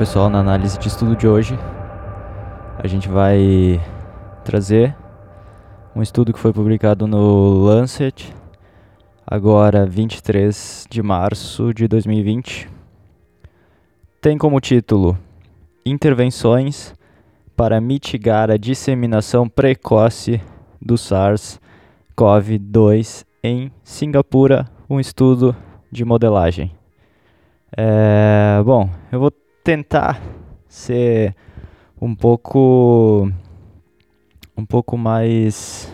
pessoal, na análise de estudo de hoje, a gente vai trazer um estudo que foi publicado no Lancet, agora 23 de março de 2020. Tem como título Intervenções para mitigar a disseminação precoce do SARS-CoV-2 em Singapura, um estudo de modelagem. É, bom, eu vou tentar ser um pouco um pouco mais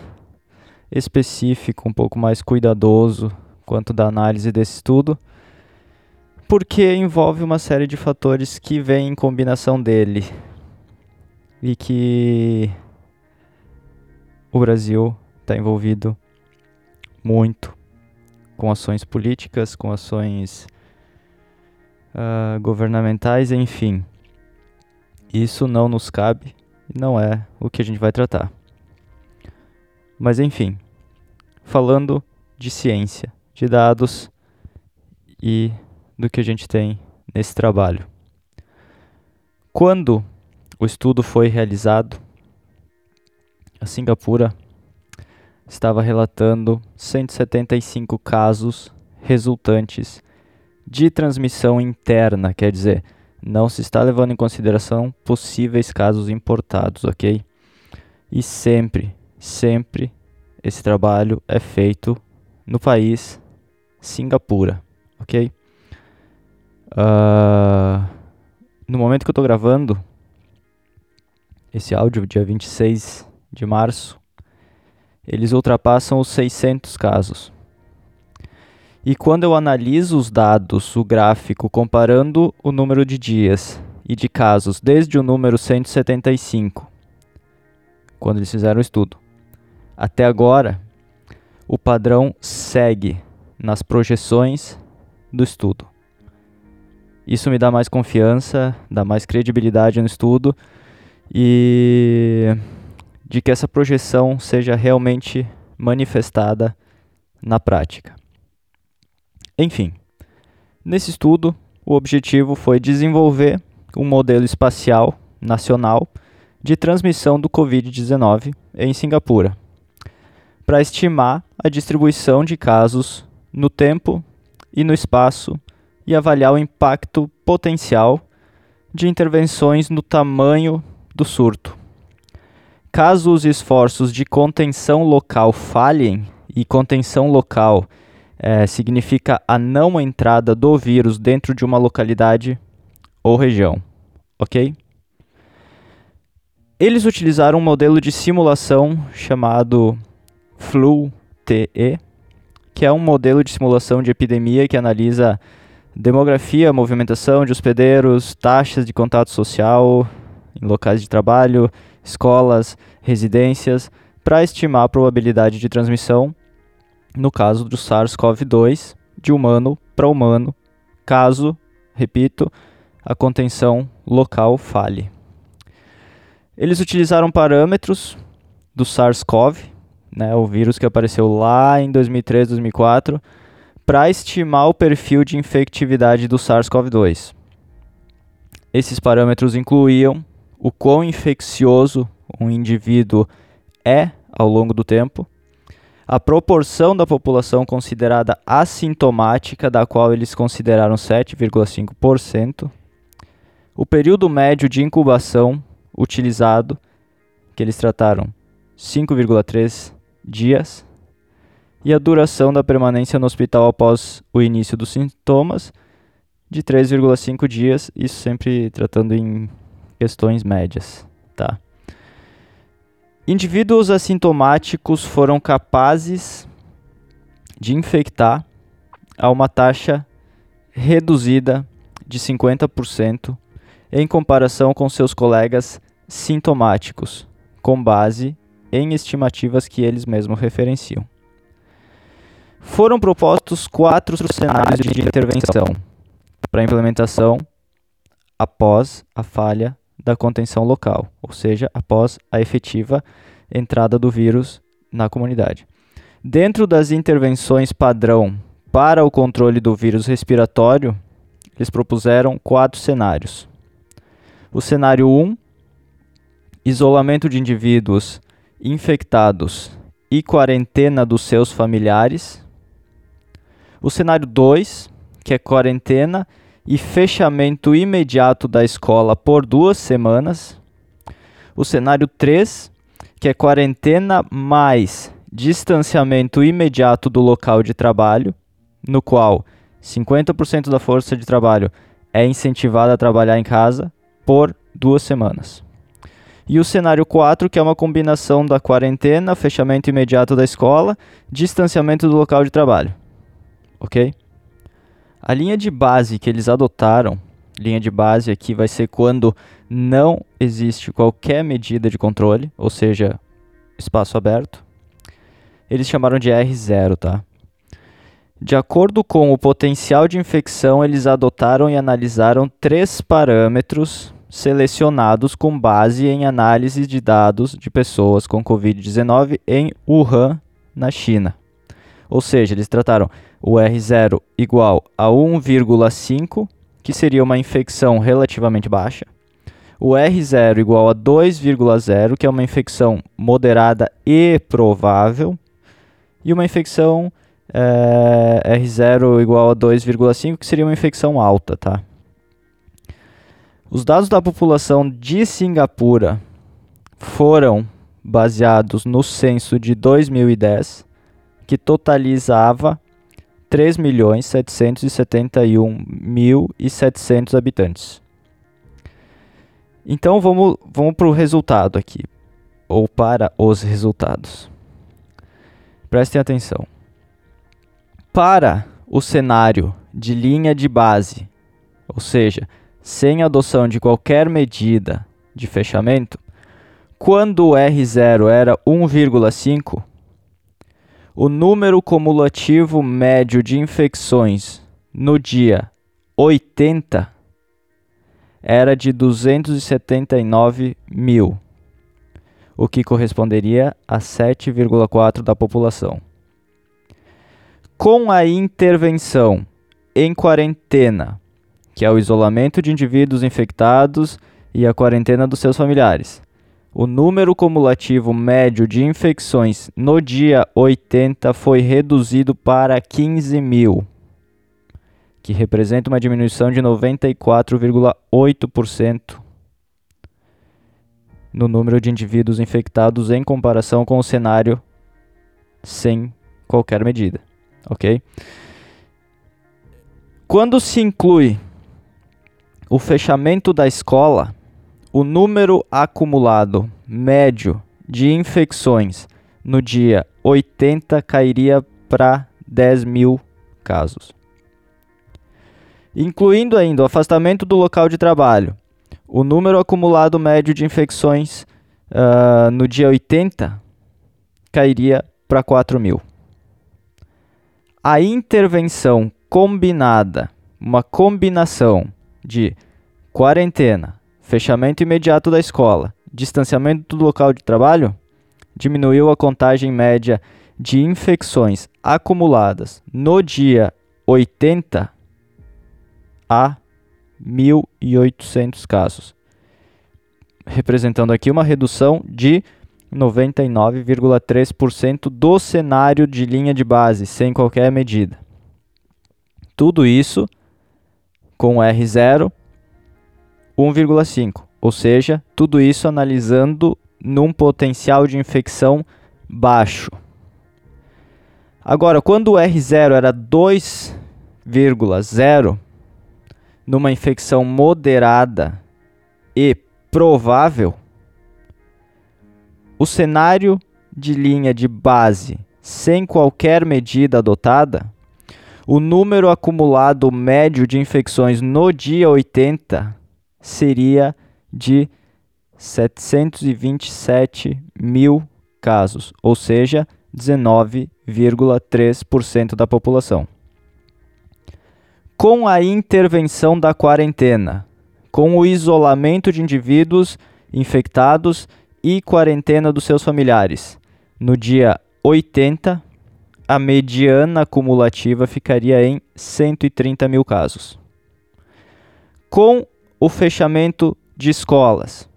específico, um pouco mais cuidadoso quanto da análise desse estudo, porque envolve uma série de fatores que vêm em combinação dele e que o Brasil está envolvido muito com ações políticas, com ações uh, governamentais, enfim. Isso não nos cabe e não é o que a gente vai tratar. Mas enfim, falando de ciência, de dados e do que a gente tem nesse trabalho. Quando o estudo foi realizado, a Singapura estava relatando 175 casos resultantes de transmissão interna, quer dizer, não se está levando em consideração possíveis casos importados, ok? E sempre, sempre esse trabalho é feito no país Singapura, ok? Uh, no momento que eu estou gravando esse áudio, dia 26 de março, eles ultrapassam os 600 casos. E quando eu analiso os dados, o gráfico, comparando o número de dias e de casos desde o número 175, quando eles fizeram o estudo, até agora, o padrão segue nas projeções do estudo. Isso me dá mais confiança, dá mais credibilidade no estudo e de que essa projeção seja realmente manifestada na prática. Enfim, nesse estudo, o objetivo foi desenvolver um modelo espacial nacional de transmissão do Covid-19 em Singapura, para estimar a distribuição de casos no tempo e no espaço e avaliar o impacto potencial de intervenções no tamanho do surto. Caso os esforços de contenção local falhem, e contenção local é, significa a não entrada do vírus dentro de uma localidade ou região, ok? Eles utilizaram um modelo de simulação chamado FLU-TE, que é um modelo de simulação de epidemia que analisa demografia, movimentação de hospedeiros, taxas de contato social em locais de trabalho, escolas, residências, para estimar a probabilidade de transmissão no caso do SARS-CoV-2, de humano para humano, caso, repito, a contenção local falhe. Eles utilizaram parâmetros do SARS-CoV, né, o vírus que apareceu lá em 2003, 2004, para estimar o perfil de infectividade do SARS-CoV-2. Esses parâmetros incluíam o quão infeccioso um indivíduo é ao longo do tempo, a proporção da população considerada assintomática, da qual eles consideraram 7,5%, o período médio de incubação utilizado, que eles trataram 5,3 dias, e a duração da permanência no hospital após o início dos sintomas, de 3,5 dias, isso sempre tratando em questões médias, tá? Indivíduos assintomáticos foram capazes de infectar a uma taxa reduzida de 50% em comparação com seus colegas sintomáticos, com base em estimativas que eles mesmos referenciam. Foram propostos quatro cenários de intervenção para implementação após a falha da contenção local, ou seja, após a efetiva entrada do vírus na comunidade. Dentro das intervenções padrão para o controle do vírus respiratório, eles propuseram quatro cenários. O cenário 1, isolamento de indivíduos infectados e quarentena dos seus familiares. O cenário 2, que é quarentena e fechamento imediato da escola por duas semanas. O cenário 3, que é quarentena mais distanciamento imediato do local de trabalho, no qual 50% da força de trabalho é incentivada a trabalhar em casa por duas semanas. E o cenário 4, que é uma combinação da quarentena, fechamento imediato da escola, distanciamento do local de trabalho. Ok? A linha de base que eles adotaram, linha de base aqui vai ser quando não existe qualquer medida de controle, ou seja, espaço aberto. Eles chamaram de R0, tá? De acordo com o potencial de infecção, eles adotaram e analisaram três parâmetros selecionados com base em análise de dados de pessoas com Covid-19 em Wuhan, na China. Ou seja, eles trataram o R0 igual a 1,5, que seria uma infecção relativamente baixa, o R0 igual a 2,0, que é uma infecção moderada e provável, e uma infecção é, R0 igual a 2,5, que seria uma infecção alta, tá? Os dados da população de Singapura foram baseados no censo de 2010, que totalizava 3.771.700 habitantes. Então vamos, vamos para o resultado aqui, ou para os resultados. Prestem atenção. Para o cenário de linha de base, ou seja, sem adoção de qualquer medida de fechamento, quando o R0 era 1,5, o número cumulativo médio de infecções no dia 80 era de 279 mil, o que corresponderia a 7,4% da população. Com a intervenção em quarentena que é o isolamento de indivíduos infectados e a quarentena dos seus familiares. O número cumulativo médio de infecções no dia 80 foi reduzido para 15 mil, que representa uma diminuição de 94,8% no número de indivíduos infectados em comparação com o cenário sem qualquer medida, ok? Quando se inclui o fechamento da escola, o número acumulado médio de infecções no dia 80 cairia para 10 mil casos. Incluindo ainda o afastamento do local de trabalho, o número acumulado médio de infecções uh, no dia 80 cairia para 4 mil. A intervenção combinada, uma combinação de quarentena, fechamento imediato da escola, distanciamento do local de trabalho, diminuiu a contagem média de infecções acumuladas no dia 80 a 1.800 casos, representando aqui uma redução de 99,3% do cenário de linha de base, sem qualquer medida. Tudo isso com R0 1,5, ou seja, tudo isso analisando num potencial de infecção baixo. Agora, quando o R0 era 2,0, numa infecção moderada e provável, o cenário de linha de base sem qualquer medida adotada o número acumulado médio de infecções no dia 80 seria de 727 mil casos, ou seja, 19,3% da população. Com a intervenção da quarentena, com o isolamento de indivíduos infectados e quarentena dos seus familiares, no dia 80, a mediana acumulativa ficaria em 130 mil casos. Com o fechamento de escolas,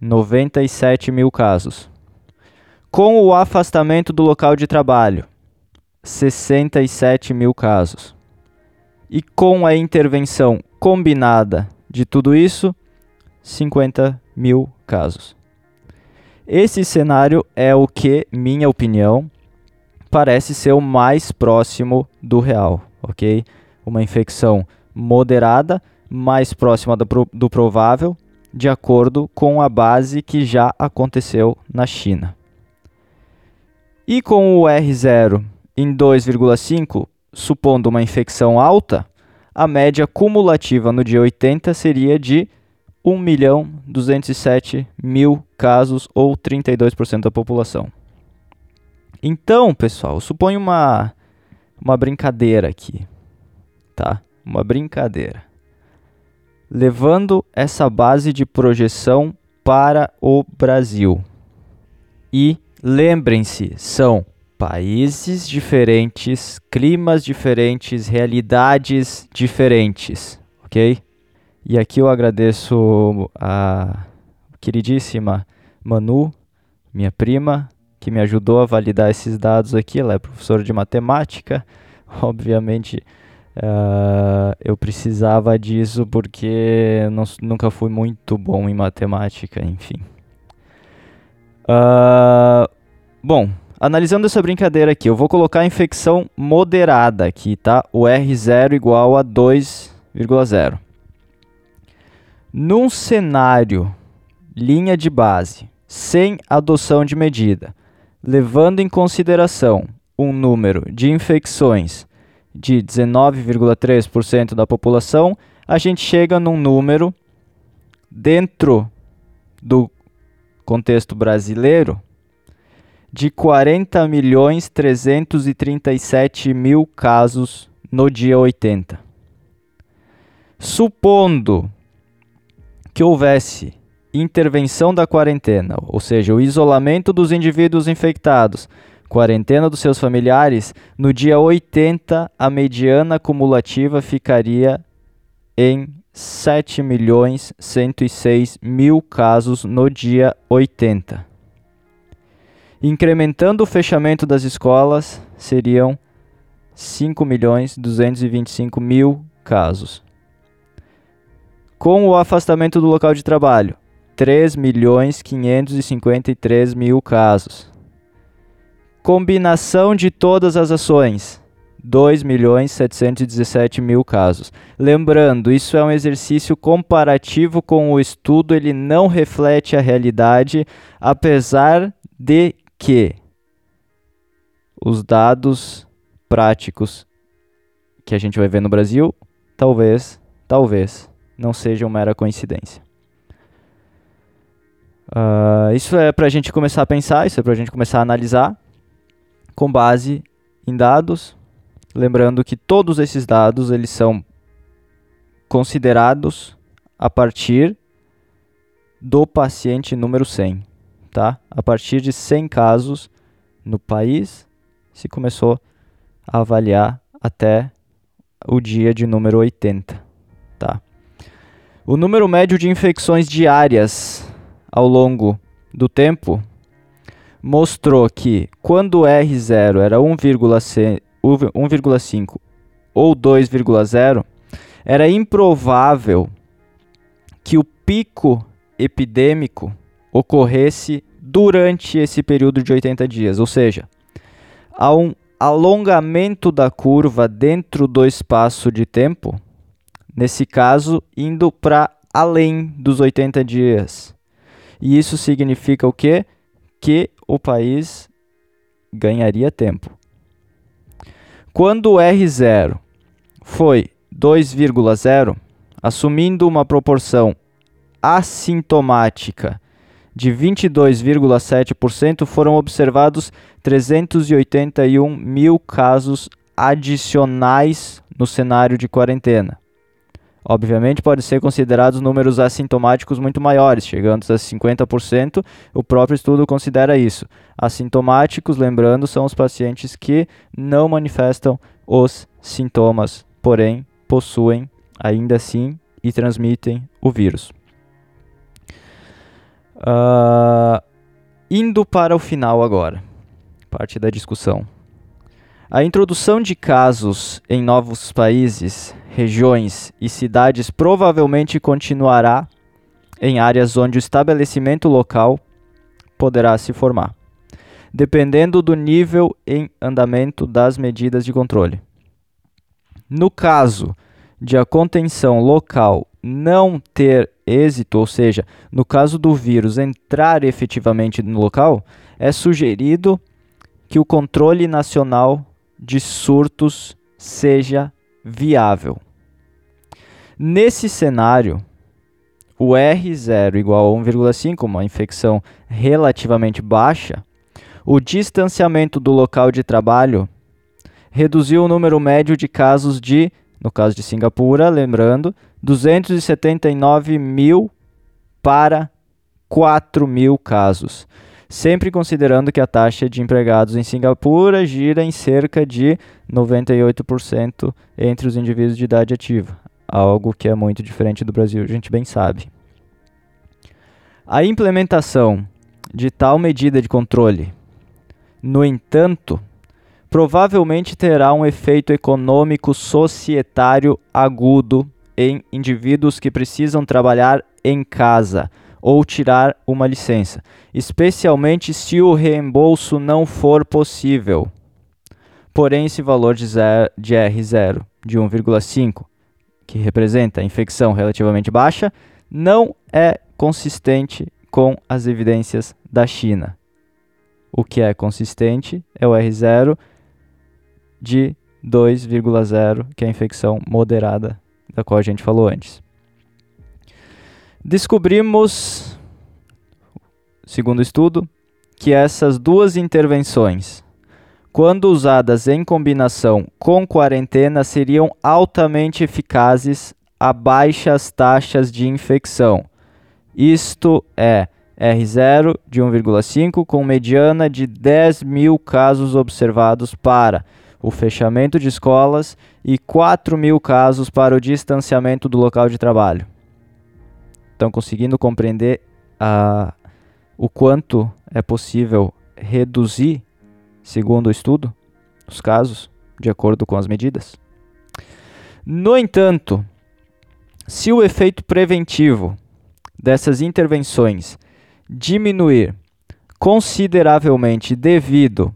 97 mil casos. Com o afastamento do local de trabalho, 67 mil casos. E com a intervenção combinada de tudo isso, 50 mil casos. Esse cenário é o que, minha opinião, parece ser o mais próximo do real, ok? Uma infecção moderada, mais próxima do, do provável, de acordo com a base que já aconteceu na China. E com o R0 em 2,5, supondo uma infecção alta, a média cumulativa no dia 80 seria de 1 milhão 207 mil casos ou 32% da população. Então, pessoal, suponho uma, uma brincadeira aqui, tá? Uma brincadeira. Levando essa base de projeção para o Brasil. E lembrem-se, são países diferentes, climas diferentes, realidades diferentes, ok? E aqui eu agradeço a queridíssima Manu, minha prima, que me ajudou a validar esses dados aqui. Ela é professora de matemática. Obviamente, uh, eu precisava disso porque não, nunca fui muito bom em matemática, enfim. Uh, bom, Analisando essa brincadeira aqui, eu vou colocar a infecção moderada aqui, tá? O R0 igual a 2,0. Num cenário linha de base, sem adoção de medida, levando em consideração um número de infecções de 19,3% da população, a gente chega num número dentro do contexto brasileiro de 40 milhões 337 mil casos no dia 80. Supondo que houvesse intervenção da quarentena, ou seja, o isolamento dos indivíduos infectados, quarentena dos seus familiares, no dia 80 a mediana cumulativa ficaria em 7 milhões 106 mil casos no dia 80. Incrementando o fechamento das escolas, seriam 5 milhões 225 mil casos. Com o afastamento do local de trabalho, 3 milhões 553 mil casos. Combinação de todas as ações, 2 milhões 717 mil casos. Lembrando, isso é um exercício comparativo com o estudo, ele não reflete a realidade, apesar de que os dados práticos que a gente vai ver no Brasil, talvez, talvez, não sejam mera coincidência. Uh, isso é para a gente começar a pensar, isso é para a gente começar a analisar com base em dados, lembrando que todos esses dados eles são considerados a partir do paciente número 100 tá? A partir de 100 casos no país, se começou a avaliar até o dia de número 80, tá? O número médio de infecções diárias ao longo do tempo mostrou que quando o R0 era 1,5 ou 2,0, era improvável que o pico epidêmico ocorresse durante esse período de 80 dias, ou seja, há um alongamento da curva dentro do espaço de tempo, nesse caso, indo para além dos 80 dias. E isso significa o quê? Que o país ganharia tempo. Quando o R0 foi 2,0, assumindo uma proporção assintomática de 22,7%, foram observados 381 mil casos adicionais no cenário de quarentena. Obviamente, podem ser considerados números assintomáticos muito maiores, chegando a 50%. O próprio estudo considera isso. Assintomáticos, lembrando, são os pacientes que não manifestam os sintomas, porém possuem ainda assim e transmitem o vírus. Uh, indo para o final agora, parte da discussão. A introdução de casos em novos países, regiões e cidades provavelmente continuará em áreas onde o estabelecimento local poderá se formar, dependendo do nível em andamento das medidas de controle. No caso de a contenção local não ter êxito, ou seja, no caso do vírus entrar efetivamente no local, é sugerido que o controle nacional de surtos seja viável. Nesse cenário, o R0 igual a 1,5, uma infecção relativamente baixa, o distanciamento do local de trabalho reduziu o número médio de casos de, no caso de Singapura, lembrando, 279 mil para 4 mil casos, sempre considerando que a taxa de empregados em Singapura gira em cerca de 98% entre os indivíduos de idade ativa, algo que é muito diferente do Brasil, a gente bem sabe. A implementação de tal medida de controle, no entanto, provavelmente terá um efeito econômico societário agudo em indivíduos que precisam trabalhar em casa ou tirar uma licença, especialmente se o reembolso não for possível. Porém, esse valor de, zero, de R0 de 1,5, que representa infecção relativamente baixa, não é consistente com as evidências da China. O que é consistente é o R0 de 2,0, que é a infecção moderada da qual a gente falou antes. Descobrimos, segundo estudo, que essas duas intervenções, quando usadas em combinação com quarentena, seriam altamente eficazes a baixas taxas de infecção. Isto é R0 de 1,5 com mediana de 10 mil casos observados para o fechamento de escolas e 4 mil casos para o distanciamento do local de trabalho. Estão conseguindo compreender a, o quanto é possível reduzir, segundo o estudo, os casos de acordo com as medidas? No entanto, se o efeito preventivo dessas intervenções diminuir consideravelmente devido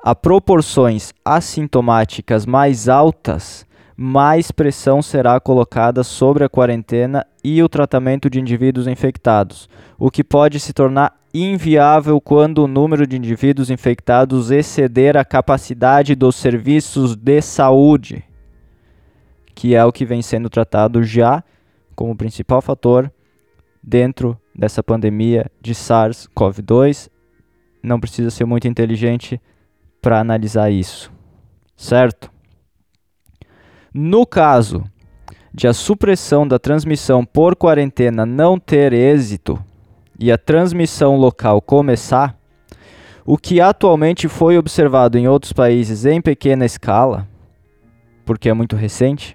a proporções assintomáticas mais altas, mais pressão será colocada sobre a quarentena e o tratamento de indivíduos infectados, o que pode se tornar inviável quando o número de indivíduos infectados exceder a capacidade dos serviços de saúde, que é o que vem sendo tratado já como principal fator dentro dessa pandemia de SARS-CoV-2. Não precisa ser muito inteligente para analisar isso, certo? No caso de a supressão da transmissão por quarentena não ter êxito e a transmissão local começar, o que atualmente foi observado em outros países em pequena escala, porque é muito recente,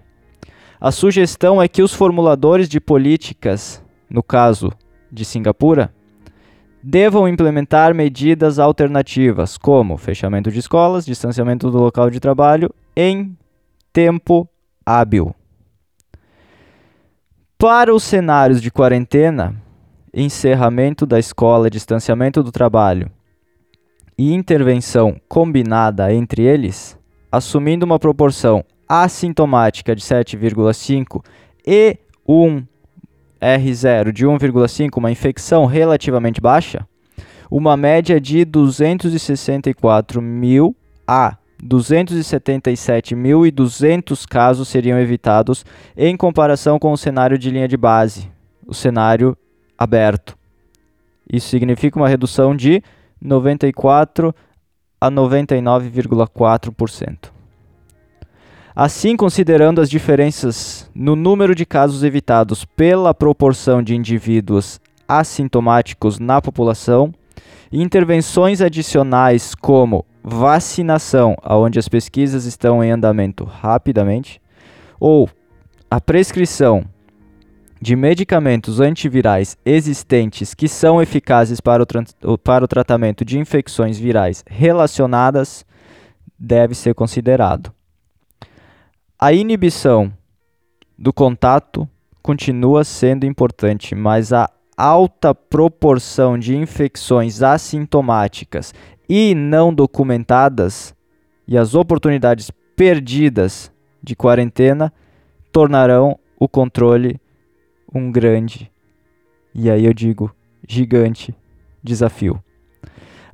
a sugestão é que os formuladores de políticas, no caso de Singapura, devam implementar medidas alternativas, como fechamento de escolas, distanciamento do local de trabalho em tempo hábil. Para os cenários de quarentena, encerramento da escola, distanciamento do trabalho e intervenção combinada entre eles, assumindo uma proporção assintomática de 7,5 e um R0 de 1,5, uma infecção relativamente baixa, uma média de 264 mil a 277.200 casos seriam evitados em comparação com o cenário de linha de base, o cenário aberto. Isso significa uma redução de 94 a 99,4%. Assim, considerando as diferenças no número de casos evitados pela proporção de indivíduos assintomáticos na população, intervenções adicionais como vacinação, onde as pesquisas estão em andamento rapidamente, ou a prescrição de medicamentos antivirais existentes que são eficazes para o, para o tratamento de infecções virais relacionadas deve ser considerado. A inibição do contato continua sendo importante, mas a alta proporção de infecções assintomáticas e não documentadas e as oportunidades perdidas de quarentena tornarão o controle um grande, e aí eu digo gigante, desafio.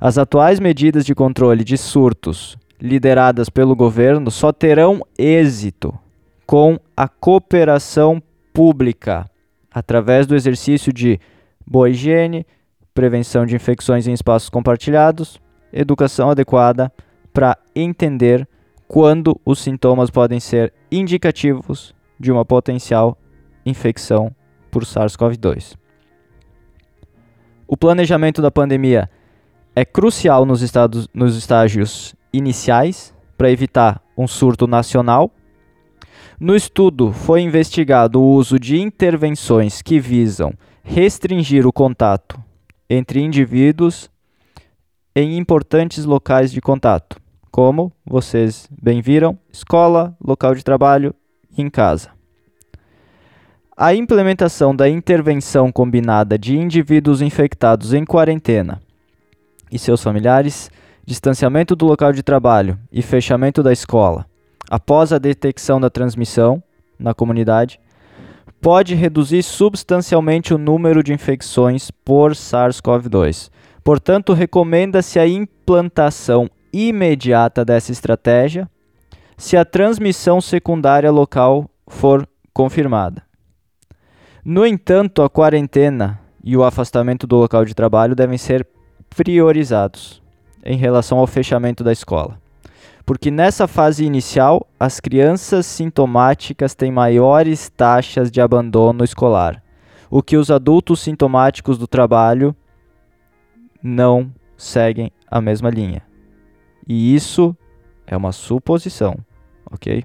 As atuais medidas de controle de surtos lideradas pelo governo só terão êxito com a cooperação pública, através do exercício de boa higiene, prevenção de infecções em espaços compartilhados, educação adequada para entender quando os sintomas podem ser indicativos de uma potencial infecção por SARS-CoV-2. O planejamento da pandemia é crucial nos, estados, nos estágios iniciais para evitar um surto nacional. No estudo foi investigado o uso de intervenções que visam restringir o contato entre indivíduos em importantes locais de contato, como vocês bem viram, escola, local de trabalho e em casa. A implementação da intervenção combinada de indivíduos infectados em quarentena e seus familiares, distanciamento do local de trabalho e fechamento da escola após a detecção da transmissão na comunidade pode reduzir substancialmente o número de infecções por SARS-CoV-2. Portanto, recomenda-se a implantação imediata dessa estratégia se a transmissão secundária local for confirmada. No entanto, a quarentena e o afastamento do local de trabalho devem ser priorizados em relação ao fechamento da escola. Porque nessa fase inicial, as crianças sintomáticas têm maiores taxas de abandono escolar, o que os adultos sintomáticos do trabalho não seguem a mesma linha. E isso é uma suposição, ok?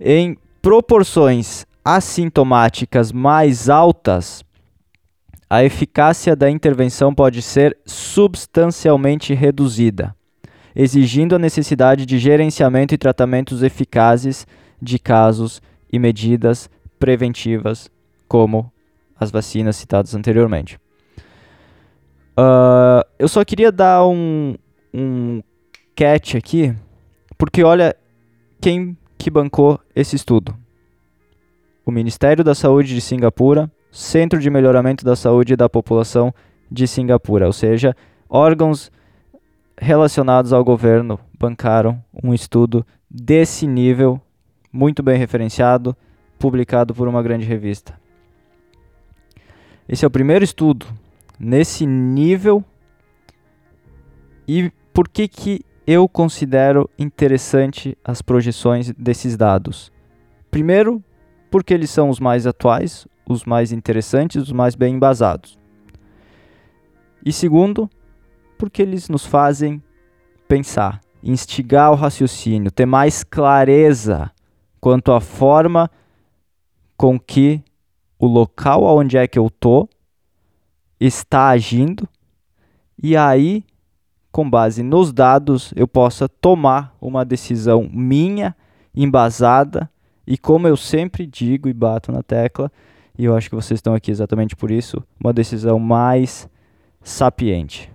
Em proporções assintomáticas mais altas, a eficácia da intervenção pode ser substancialmente reduzida, exigindo a necessidade de gerenciamento e tratamentos eficazes de casos e medidas preventivas, como as vacinas citadas anteriormente. Uh, eu só queria dar um, um catch aqui, porque olha quem que bancou esse estudo o Ministério da Saúde de Singapura, Centro de Melhoramento da Saúde da População de Singapura, ou seja, órgãos relacionados ao governo bancaram um estudo desse nível, muito bem referenciado, publicado por uma grande revista. Esse é o primeiro estudo nesse nível. E por que, que eu considero interessante as projeções desses dados? Primeiro, porque eles são os mais atuais, os mais interessantes, os mais bem embasados. E segundo, porque eles nos fazem pensar, instigar o raciocínio, ter mais clareza quanto à forma com que o local onde é que eu tô está agindo e aí com base nos dados eu possa tomar uma decisão minha embasada e como eu sempre digo e bato na tecla, e eu acho que vocês estão aqui exatamente por isso, uma decisão mais sapiente.